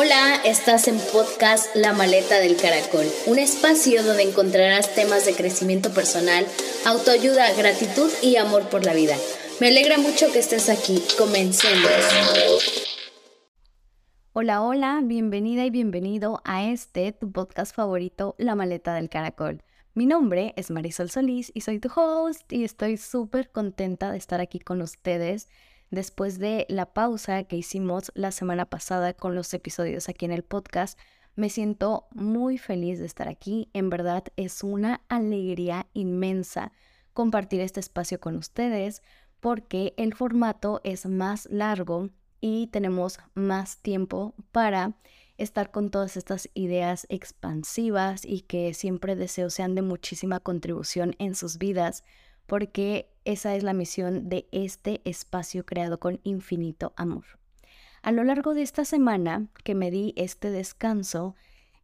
Hola, estás en podcast La Maleta del Caracol, un espacio donde encontrarás temas de crecimiento personal, autoayuda, gratitud y amor por la vida. Me alegra mucho que estés aquí. Comencemos. Hola, hola, bienvenida y bienvenido a este, tu podcast favorito, La Maleta del Caracol. Mi nombre es Marisol Solís y soy tu host y estoy súper contenta de estar aquí con ustedes después de la pausa que hicimos la semana pasada con los episodios aquí en el podcast. Me siento muy feliz de estar aquí. En verdad es una alegría inmensa compartir este espacio con ustedes porque el formato es más largo y tenemos más tiempo para estar con todas estas ideas expansivas y que siempre deseo sean de muchísima contribución en sus vidas porque esa es la misión de este espacio creado con infinito amor. A lo largo de esta semana que me di este descanso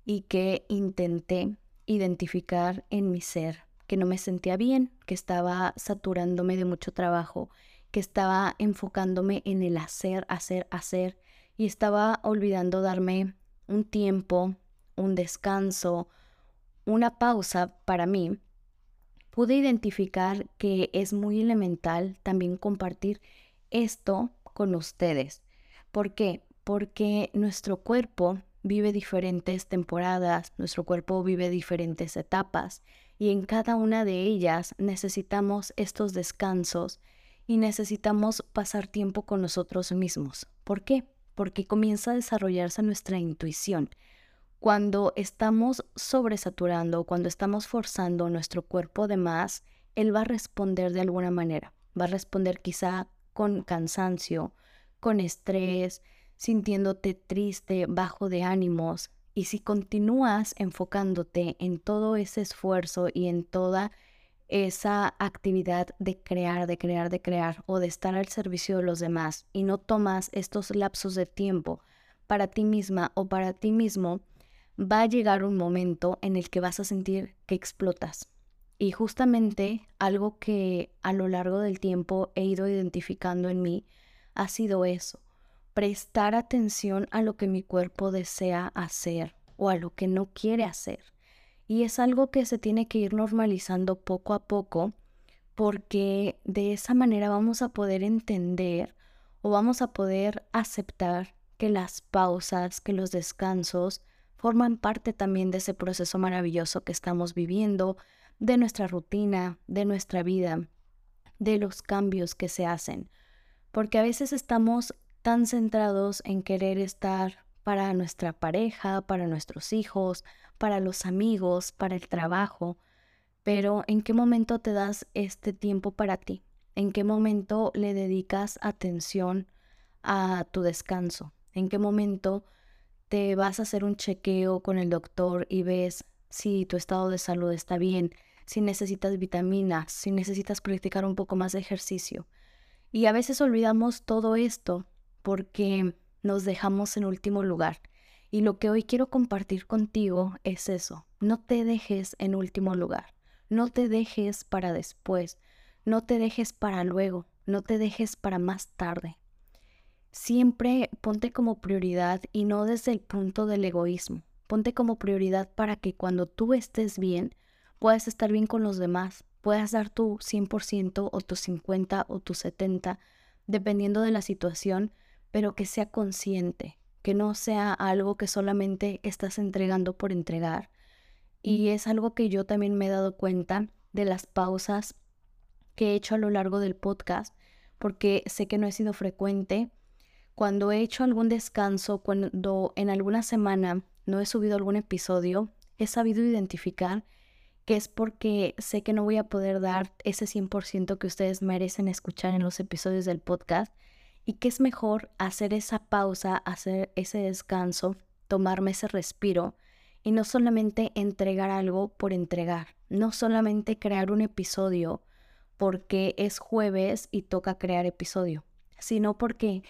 y que intenté identificar en mi ser que no me sentía bien, que estaba saturándome de mucho trabajo, que estaba enfocándome en el hacer, hacer, hacer y estaba olvidando darme un tiempo, un descanso, una pausa para mí pude identificar que es muy elemental también compartir esto con ustedes. ¿Por qué? Porque nuestro cuerpo vive diferentes temporadas, nuestro cuerpo vive diferentes etapas y en cada una de ellas necesitamos estos descansos y necesitamos pasar tiempo con nosotros mismos. ¿Por qué? Porque comienza a desarrollarse nuestra intuición cuando estamos sobresaturando, cuando estamos forzando nuestro cuerpo de más, él va a responder de alguna manera. Va a responder quizá con cansancio, con estrés, sintiéndote triste, bajo de ánimos. Y si continúas enfocándote en todo ese esfuerzo y en toda esa actividad de crear, de crear, de crear o de estar al servicio de los demás y no tomas estos lapsos de tiempo para ti misma o para ti mismo, va a llegar un momento en el que vas a sentir que explotas. Y justamente algo que a lo largo del tiempo he ido identificando en mí ha sido eso, prestar atención a lo que mi cuerpo desea hacer o a lo que no quiere hacer. Y es algo que se tiene que ir normalizando poco a poco porque de esa manera vamos a poder entender o vamos a poder aceptar que las pausas, que los descansos forman parte también de ese proceso maravilloso que estamos viviendo, de nuestra rutina, de nuestra vida, de los cambios que se hacen. Porque a veces estamos tan centrados en querer estar para nuestra pareja, para nuestros hijos, para los amigos, para el trabajo, pero ¿en qué momento te das este tiempo para ti? ¿En qué momento le dedicas atención a tu descanso? ¿En qué momento te vas a hacer un chequeo con el doctor y ves si tu estado de salud está bien, si necesitas vitaminas, si necesitas practicar un poco más de ejercicio. Y a veces olvidamos todo esto porque nos dejamos en último lugar. Y lo que hoy quiero compartir contigo es eso. No te dejes en último lugar. No te dejes para después. No te dejes para luego. No te dejes para más tarde siempre ponte como prioridad y no desde el punto del egoísmo. Ponte como prioridad para que cuando tú estés bien, puedas estar bien con los demás, puedas dar tu 100% o tu 50 o tu 70, dependiendo de la situación, pero que sea consciente, que no sea algo que solamente estás entregando por entregar. Y es algo que yo también me he dado cuenta de las pausas que he hecho a lo largo del podcast, porque sé que no he sido frecuente cuando he hecho algún descanso, cuando en alguna semana no he subido algún episodio, he sabido identificar que es porque sé que no voy a poder dar ese 100% que ustedes merecen escuchar en los episodios del podcast y que es mejor hacer esa pausa, hacer ese descanso, tomarme ese respiro y no solamente entregar algo por entregar, no solamente crear un episodio porque es jueves y toca crear episodio, sino porque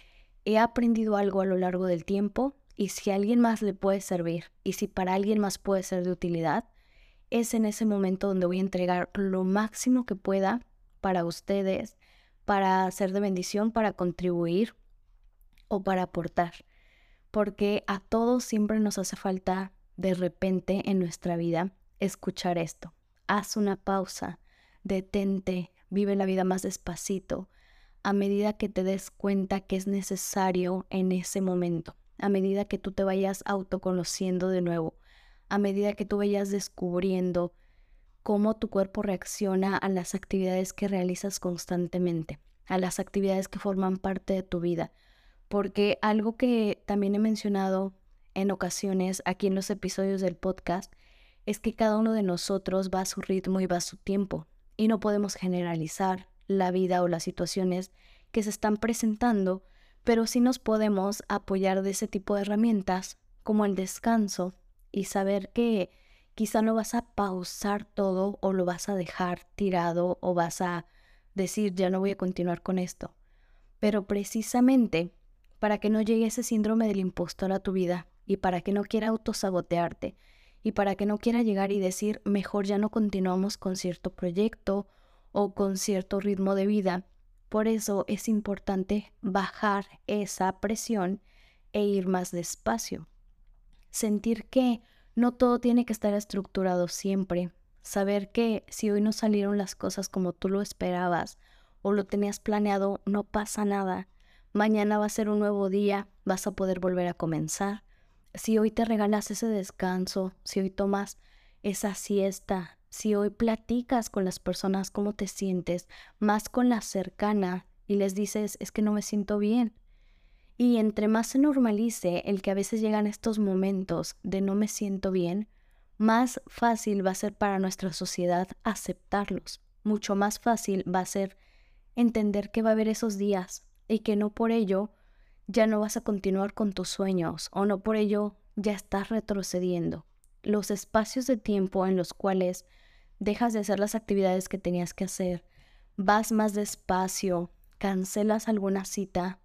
he aprendido algo a lo largo del tiempo y si alguien más le puede servir y si para alguien más puede ser de utilidad, es en ese momento donde voy a entregar lo máximo que pueda para ustedes, para ser de bendición, para contribuir o para aportar. porque a todos siempre nos hace falta de repente en nuestra vida escuchar esto. Haz una pausa, detente, vive la vida más despacito, a medida que te des cuenta que es necesario en ese momento, a medida que tú te vayas autoconociendo de nuevo, a medida que tú vayas descubriendo cómo tu cuerpo reacciona a las actividades que realizas constantemente, a las actividades que forman parte de tu vida. Porque algo que también he mencionado en ocasiones aquí en los episodios del podcast es que cada uno de nosotros va a su ritmo y va a su tiempo y no podemos generalizar la vida o las situaciones que se están presentando, pero sí nos podemos apoyar de ese tipo de herramientas como el descanso y saber que quizá no vas a pausar todo o lo vas a dejar tirado o vas a decir ya no voy a continuar con esto. Pero precisamente para que no llegue ese síndrome del impostor a tu vida y para que no quiera autosabotearte y para que no quiera llegar y decir mejor ya no continuamos con cierto proyecto o con cierto ritmo de vida. Por eso es importante bajar esa presión e ir más despacio. Sentir que no todo tiene que estar estructurado siempre. Saber que si hoy no salieron las cosas como tú lo esperabas o lo tenías planeado, no pasa nada. Mañana va a ser un nuevo día, vas a poder volver a comenzar si hoy te regalas ese descanso, si hoy tomas esa siesta, si hoy platicas con las personas cómo te sientes, más con la cercana y les dices es que no me siento bien. Y entre más se normalice el que a veces llegan estos momentos de no me siento bien, más fácil va a ser para nuestra sociedad aceptarlos. Mucho más fácil va a ser entender que va a haber esos días y que no por ello ya no vas a continuar con tus sueños o no por ello ya estás retrocediendo. Los espacios de tiempo en los cuales dejas de hacer las actividades que tenías que hacer, vas más despacio, cancelas alguna cita,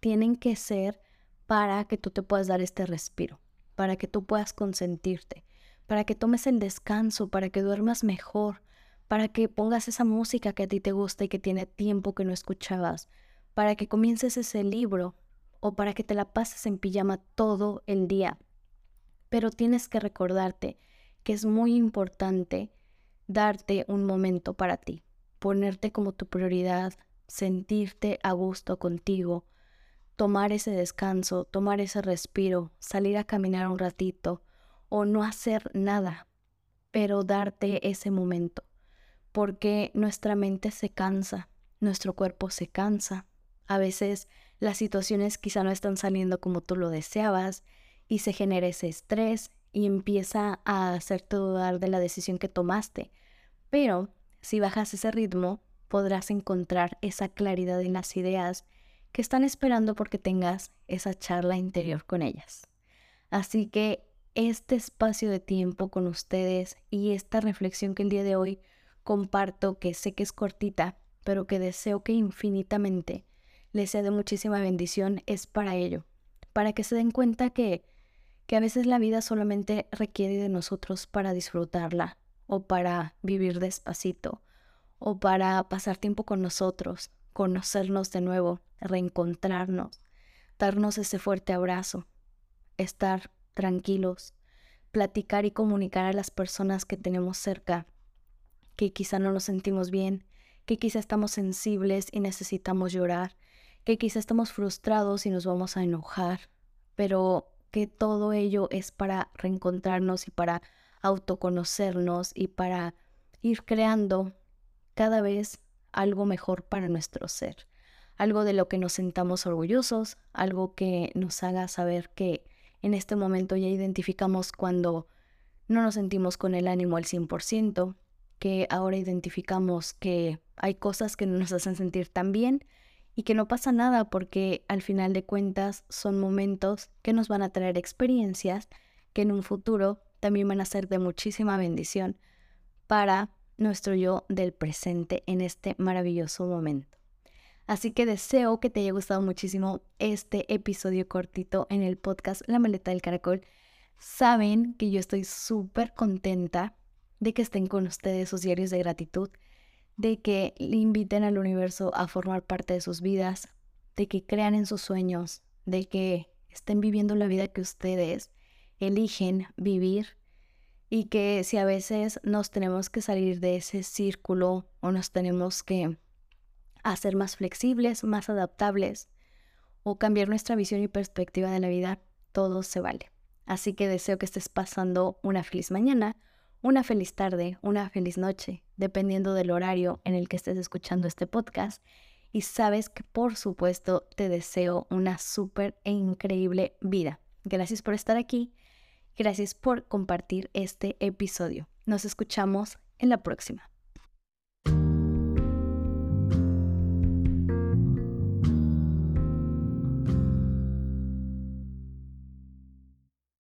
tienen que ser para que tú te puedas dar este respiro, para que tú puedas consentirte, para que tomes el descanso, para que duermas mejor, para que pongas esa música que a ti te gusta y que tiene tiempo que no escuchabas, para que comiences ese libro o para que te la pases en pijama todo el día. Pero tienes que recordarte que es muy importante darte un momento para ti, ponerte como tu prioridad, sentirte a gusto contigo, tomar ese descanso, tomar ese respiro, salir a caminar un ratito o no hacer nada, pero darte ese momento, porque nuestra mente se cansa, nuestro cuerpo se cansa, a veces las situaciones quizá no están saliendo como tú lo deseabas y se genera ese estrés y empieza a hacerte dudar de la decisión que tomaste. Pero si bajas ese ritmo, podrás encontrar esa claridad en las ideas que están esperando porque tengas esa charla interior con ellas. Así que este espacio de tiempo con ustedes y esta reflexión que el día de hoy comparto, que sé que es cortita, pero que deseo que infinitamente les sea de muchísima bendición es para ello, para que se den cuenta que, que a veces la vida solamente requiere de nosotros para disfrutarla o para vivir despacito o para pasar tiempo con nosotros, conocernos de nuevo, reencontrarnos, darnos ese fuerte abrazo, estar tranquilos, platicar y comunicar a las personas que tenemos cerca, que quizá no nos sentimos bien, que quizá estamos sensibles y necesitamos llorar, que quizá estamos frustrados y nos vamos a enojar, pero que todo ello es para reencontrarnos y para autoconocernos y para ir creando cada vez algo mejor para nuestro ser, algo de lo que nos sentamos orgullosos, algo que nos haga saber que en este momento ya identificamos cuando no nos sentimos con el ánimo al 100%, que ahora identificamos que hay cosas que no nos hacen sentir tan bien y que no pasa nada porque al final de cuentas son momentos que nos van a traer experiencias que en un futuro también van a ser de muchísima bendición para nuestro yo del presente en este maravilloso momento. Así que deseo que te haya gustado muchísimo este episodio cortito en el podcast La maleta del caracol. Saben que yo estoy súper contenta de que estén con ustedes sus diarios de gratitud de que le inviten al universo a formar parte de sus vidas, de que crean en sus sueños, de que estén viviendo la vida que ustedes eligen vivir y que si a veces nos tenemos que salir de ese círculo o nos tenemos que hacer más flexibles, más adaptables o cambiar nuestra visión y perspectiva de la vida, todo se vale. Así que deseo que estés pasando una feliz mañana, una feliz tarde, una feliz noche, dependiendo del horario en el que estés escuchando este podcast. Y sabes que por supuesto te deseo una súper e increíble vida. Gracias por estar aquí. Gracias por compartir este episodio. Nos escuchamos en la próxima.